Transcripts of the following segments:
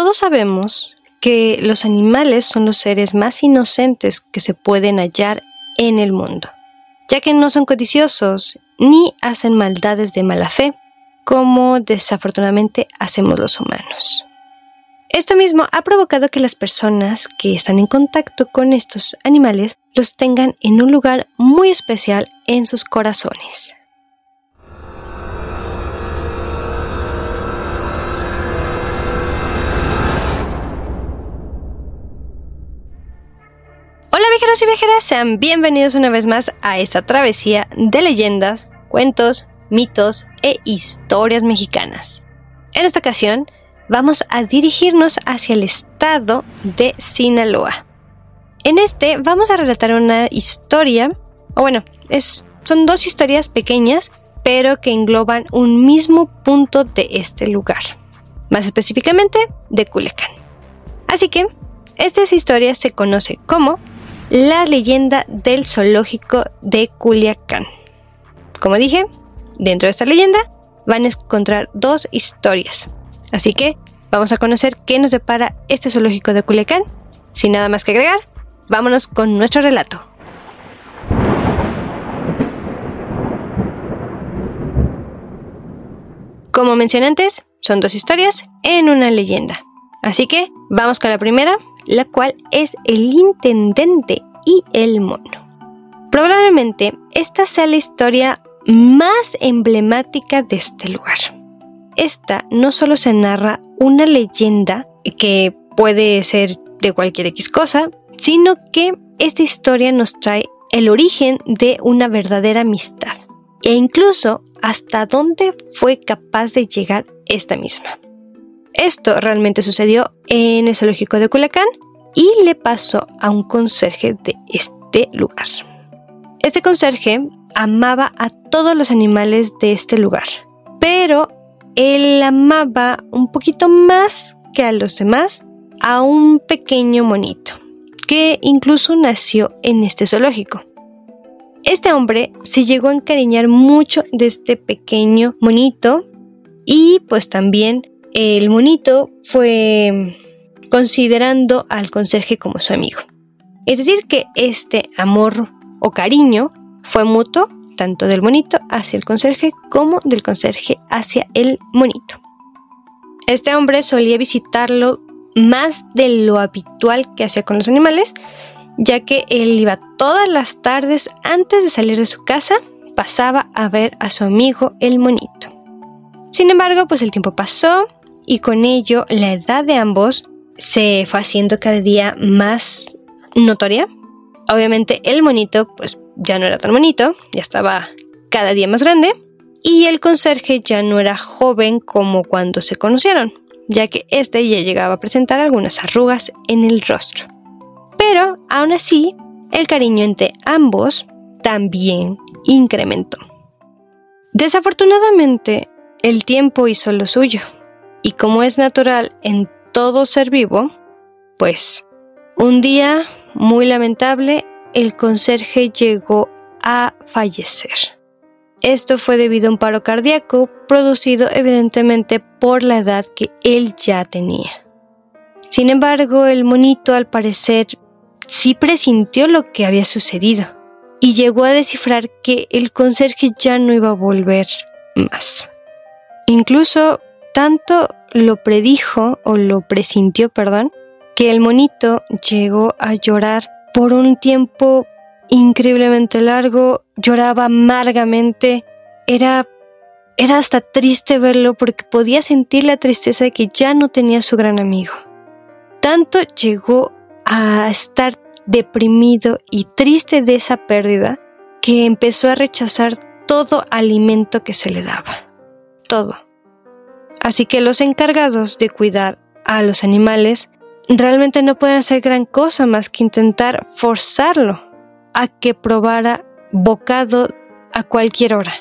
Todos sabemos que los animales son los seres más inocentes que se pueden hallar en el mundo, ya que no son codiciosos ni hacen maldades de mala fe, como desafortunadamente hacemos los humanos. Esto mismo ha provocado que las personas que están en contacto con estos animales los tengan en un lugar muy especial en sus corazones. Viajeros y viajeras, sean bienvenidos una vez más a esta travesía de leyendas, cuentos, mitos e historias mexicanas. En esta ocasión vamos a dirigirnos hacia el estado de Sinaloa. En este vamos a relatar una historia, o bueno, es, son dos historias pequeñas, pero que engloban un mismo punto de este lugar, más específicamente de Culiacán. Así que, esta historia se conoce como la leyenda del zoológico de Culiacán. Como dije, dentro de esta leyenda van a encontrar dos historias. Así que vamos a conocer qué nos depara este zoológico de Culiacán. Sin nada más que agregar, vámonos con nuestro relato. Como mencioné antes, son dos historias en una leyenda. Así que vamos con la primera, la cual es el intendente y el mono. Probablemente esta sea la historia más emblemática de este lugar. Esta no solo se narra una leyenda que puede ser de cualquier X cosa, sino que esta historia nos trae el origen de una verdadera amistad e incluso hasta dónde fue capaz de llegar esta misma. Esto realmente sucedió en el zoológico de Culiacán y le pasó a un conserje de este lugar. Este conserje amaba a todos los animales de este lugar, pero él amaba un poquito más que a los demás a un pequeño monito, que incluso nació en este zoológico. Este hombre se llegó a encariñar mucho de este pequeño monito y pues también el monito fue considerando al conserje como su amigo. Es decir, que este amor o cariño fue mutuo tanto del monito hacia el conserje como del conserje hacia el monito. Este hombre solía visitarlo más de lo habitual que hacía con los animales, ya que él iba todas las tardes antes de salir de su casa, pasaba a ver a su amigo el monito. Sin embargo, pues el tiempo pasó y con ello la edad de ambos se fue haciendo cada día más notoria. Obviamente el monito pues ya no era tan bonito, ya estaba cada día más grande y el conserje ya no era joven como cuando se conocieron, ya que este ya llegaba a presentar algunas arrugas en el rostro. Pero aún así, el cariño entre ambos también incrementó. Desafortunadamente, el tiempo hizo lo suyo, y como es natural en todo ser vivo, pues un día muy lamentable el conserje llegó a fallecer. Esto fue debido a un paro cardíaco producido evidentemente por la edad que él ya tenía. Sin embargo, el monito al parecer sí presintió lo que había sucedido y llegó a descifrar que el conserje ya no iba a volver más. Incluso tanto lo predijo o lo presintió, perdón, que el monito llegó a llorar por un tiempo increíblemente largo, lloraba amargamente, era era hasta triste verlo porque podía sentir la tristeza de que ya no tenía su gran amigo. Tanto llegó a estar deprimido y triste de esa pérdida que empezó a rechazar todo alimento que se le daba. Todo. Así que los encargados de cuidar a los animales realmente no pueden hacer gran cosa más que intentar forzarlo a que probara bocado a cualquier hora.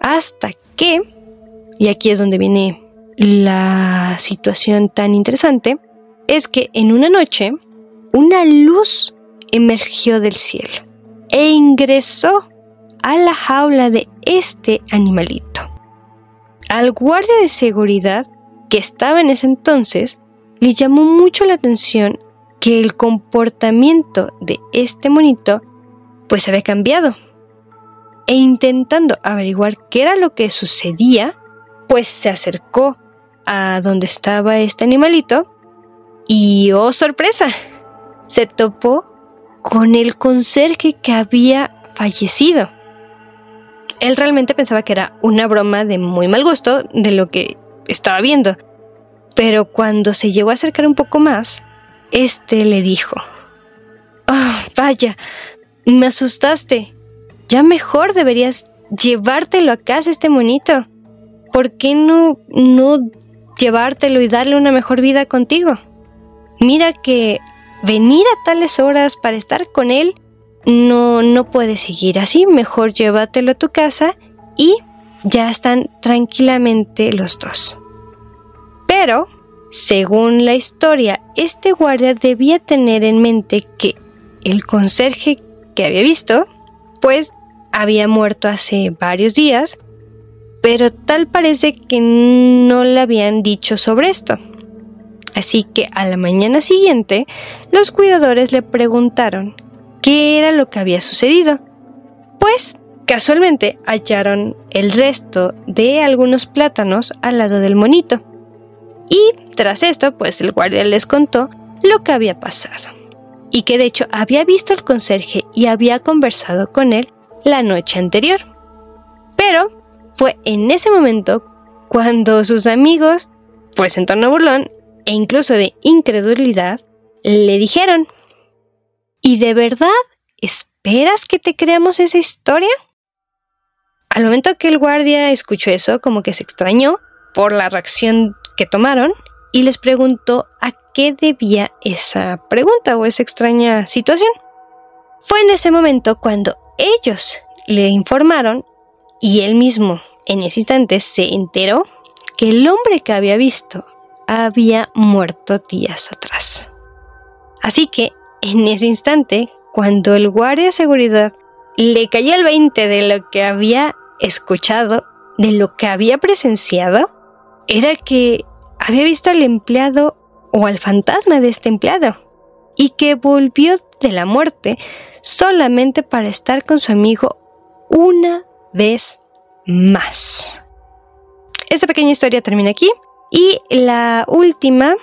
Hasta que, y aquí es donde viene la situación tan interesante, es que en una noche una luz emergió del cielo e ingresó a la jaula de este animalito. Al guardia de seguridad que estaba en ese entonces le llamó mucho la atención que el comportamiento de este monito pues había cambiado. E intentando averiguar qué era lo que sucedía, pues se acercó a donde estaba este animalito y oh sorpresa, se topó con el conserje que había fallecido. Él realmente pensaba que era una broma de muy mal gusto de lo que estaba viendo, pero cuando se llegó a acercar un poco más, este le dijo, oh, vaya, me asustaste. Ya mejor deberías llevártelo a casa este monito. ¿Por qué no, no llevártelo y darle una mejor vida contigo? Mira que venir a tales horas para estar con él no, no puede seguir así. Mejor llévatelo a tu casa y ya están tranquilamente los dos. Pero según la historia, este guardia debía tener en mente que el conserje que había visto, pues había muerto hace varios días, pero tal parece que no le habían dicho sobre esto. Así que a la mañana siguiente, los cuidadores le preguntaron qué era lo que había sucedido. Pues casualmente hallaron el resto de algunos plátanos al lado del monito. Y tras esto, pues el guardia les contó lo que había pasado. Y que de hecho había visto al conserje y había conversado con él la noche anterior. Pero fue en ese momento cuando sus amigos, pues en tono burlón e incluso de incredulidad, le dijeron, ¿y de verdad esperas que te creamos esa historia? Al momento que el guardia escuchó eso, como que se extrañó por la reacción que tomaron y les preguntó a qué debía esa pregunta o esa extraña situación. Fue en ese momento cuando ellos le informaron y él mismo en ese instante se enteró que el hombre que había visto había muerto días atrás. Así que en ese instante, cuando el guardia de seguridad le cayó el 20 de lo que había escuchado, de lo que había presenciado, era que había visto al empleado o al fantasma de este empleado y que volvió de la muerte solamente para estar con su amigo una vez más. Esta pequeña historia termina aquí y la última,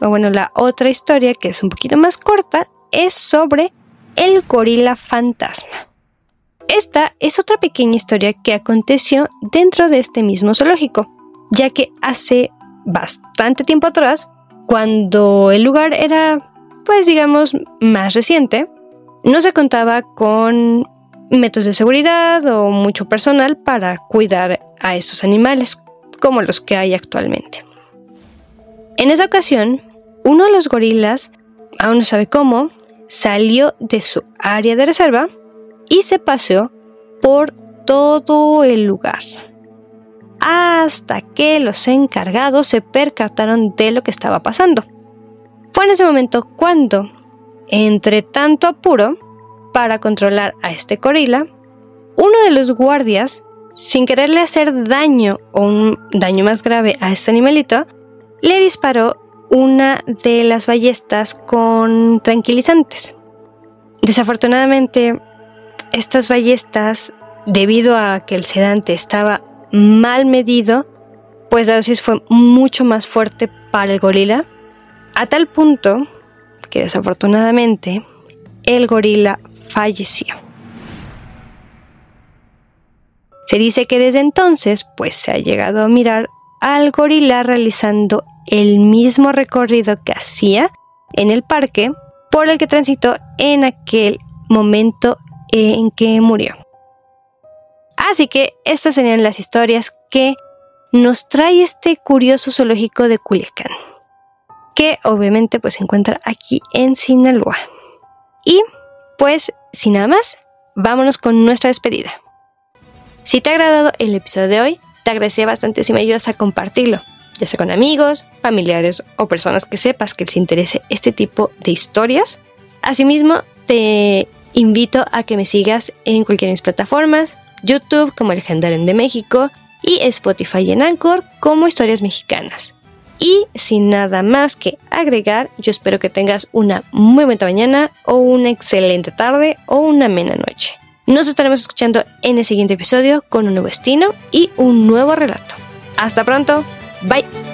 o bueno, la otra historia que es un poquito más corta es sobre el gorila fantasma. Esta es otra pequeña historia que aconteció dentro de este mismo zoológico, ya que hace bastante tiempo atrás, cuando el lugar era, pues digamos, más reciente, no se contaba con métodos de seguridad o mucho personal para cuidar a estos animales como los que hay actualmente. En esa ocasión, uno de los gorilas, aún no sabe cómo, salió de su área de reserva y se paseó por todo el lugar hasta que los encargados se percataron de lo que estaba pasando. Fue en ese momento cuando, entre tanto apuro para controlar a este gorila, uno de los guardias, sin quererle hacer daño o un daño más grave a este animalito, le disparó una de las ballestas con tranquilizantes. Desafortunadamente, estas ballestas, debido a que el sedante estaba mal medido, pues la dosis fue mucho más fuerte para el gorila, a tal punto que desafortunadamente el gorila falleció. Se dice que desde entonces pues se ha llegado a mirar al gorila realizando el mismo recorrido que hacía en el parque por el que transitó en aquel momento en que murió. Así que estas serían las historias que nos trae este curioso zoológico de Culiacán, que obviamente pues se encuentra aquí en Sinaloa. Y pues, sin nada más, vámonos con nuestra despedida. Si te ha agradado el episodio de hoy, te agradecería bastante si me ayudas a compartirlo, ya sea con amigos, familiares o personas que sepas que les interese este tipo de historias. Asimismo, te invito a que me sigas en cualquiera de mis plataformas, YouTube como El Gendaren de México y Spotify en Anchor como Historias Mexicanas. Y sin nada más que agregar, yo espero que tengas una muy buena mañana o una excelente tarde o una amena noche. Nos estaremos escuchando en el siguiente episodio con un nuevo destino y un nuevo relato. Hasta pronto. Bye.